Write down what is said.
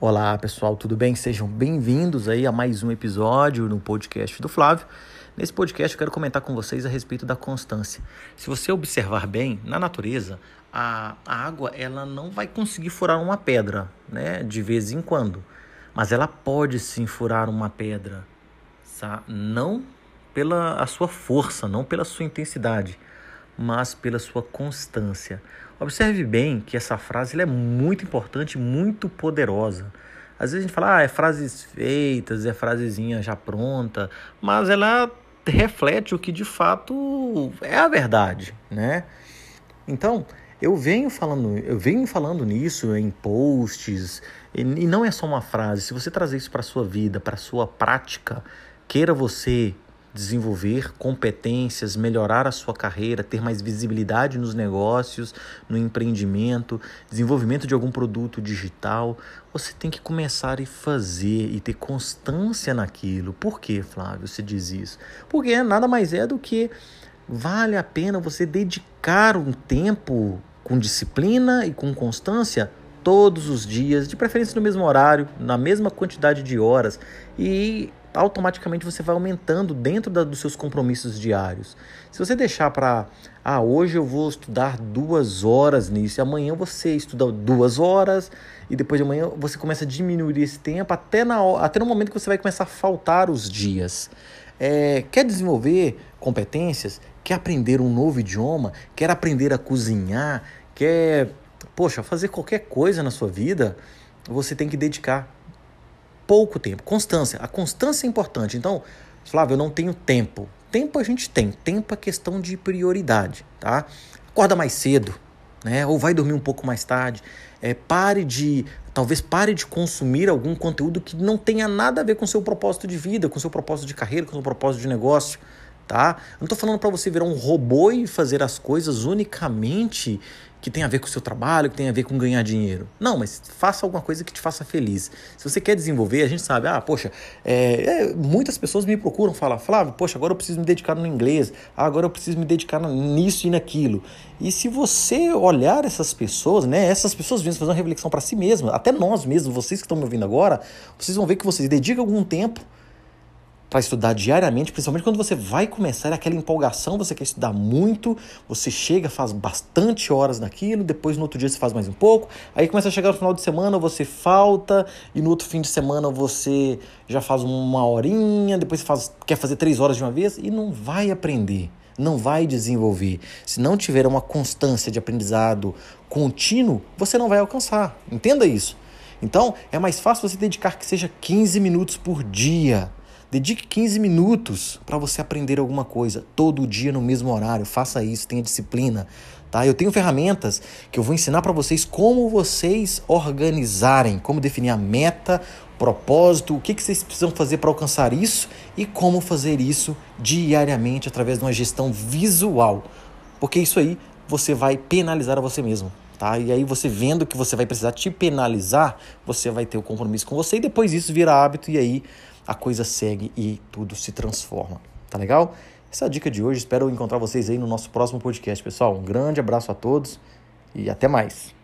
Olá pessoal, tudo bem? Sejam bem-vindos aí a mais um episódio no podcast do Flávio. Nesse podcast eu quero comentar com vocês a respeito da constância. Se você observar bem, na natureza, a, água ela não vai conseguir furar uma pedra, né, de vez em quando, mas ela pode sim furar uma pedra, tá? não pela a sua força, não pela sua intensidade, mas pela sua constância. Observe bem que essa frase é muito importante, muito poderosa. Às vezes a gente fala, ah, é frases feitas, é frasezinha já pronta, mas ela reflete o que de fato é a verdade, né? Então, eu venho falando, eu venho falando nisso em posts, e não é só uma frase. Se você trazer isso para sua vida, para sua prática, queira você desenvolver competências, melhorar a sua carreira, ter mais visibilidade nos negócios, no empreendimento, desenvolvimento de algum produto digital, você tem que começar e fazer e ter constância naquilo. Por que, Flávio, você diz isso? Porque nada mais é do que vale a pena você dedicar um tempo com disciplina e com constância todos os dias, de preferência no mesmo horário, na mesma quantidade de horas e automaticamente você vai aumentando dentro da, dos seus compromissos diários. Se você deixar para, ah, hoje eu vou estudar duas horas nisso, e amanhã você estuda duas horas, e depois de amanhã você começa a diminuir esse tempo até, na, até no momento que você vai começar a faltar os dias. É, quer desenvolver competências? Quer aprender um novo idioma? Quer aprender a cozinhar? Quer, poxa, fazer qualquer coisa na sua vida? Você tem que dedicar pouco tempo. Constância. A constância é importante. Então, Flávio, eu não tenho tempo. Tempo a gente tem. Tempo é questão de prioridade, tá? Acorda mais cedo, né? Ou vai dormir um pouco mais tarde. É, pare de. Talvez pare de consumir algum conteúdo que não tenha nada a ver com seu propósito de vida, com seu propósito de carreira, com seu propósito de negócio tá? Eu não estou falando para você virar um robô e fazer as coisas unicamente que tem a ver com o seu trabalho, que tem a ver com ganhar dinheiro. Não, mas faça alguma coisa que te faça feliz. Se você quer desenvolver, a gente sabe, ah, poxa, é, é, muitas pessoas me procuram falar, Flávio, poxa, agora eu preciso me dedicar no inglês, ah, agora eu preciso me dedicar nisso e naquilo. E se você olhar essas pessoas, né, essas pessoas vêm fazer uma reflexão para si mesmas, até nós mesmos, vocês que estão me ouvindo agora, vocês vão ver que vocês dedicam algum tempo para estudar diariamente, principalmente quando você vai começar é aquela empolgação, você quer estudar muito, você chega, faz bastante horas naquilo, depois no outro dia você faz mais um pouco, aí começa a chegar no final de semana, você falta, e no outro fim de semana você já faz uma horinha, depois faz, quer fazer três horas de uma vez e não vai aprender, não vai desenvolver. Se não tiver uma constância de aprendizado contínuo, você não vai alcançar. Entenda isso. Então, é mais fácil você dedicar que seja 15 minutos por dia Dedique 15 minutos para você aprender alguma coisa todo dia no mesmo horário. Faça isso, tenha disciplina, tá? Eu tenho ferramentas que eu vou ensinar para vocês como vocês organizarem, como definir a meta, propósito, o que, que vocês precisam fazer para alcançar isso e como fazer isso diariamente através de uma gestão visual. Porque isso aí você vai penalizar a você mesmo. Tá? E aí você vendo que você vai precisar te penalizar, você vai ter o compromisso com você e depois isso vira hábito e aí a coisa segue e tudo se transforma. Tá legal? Essa é a dica de hoje. Espero encontrar vocês aí no nosso próximo podcast, pessoal. Um grande abraço a todos e até mais.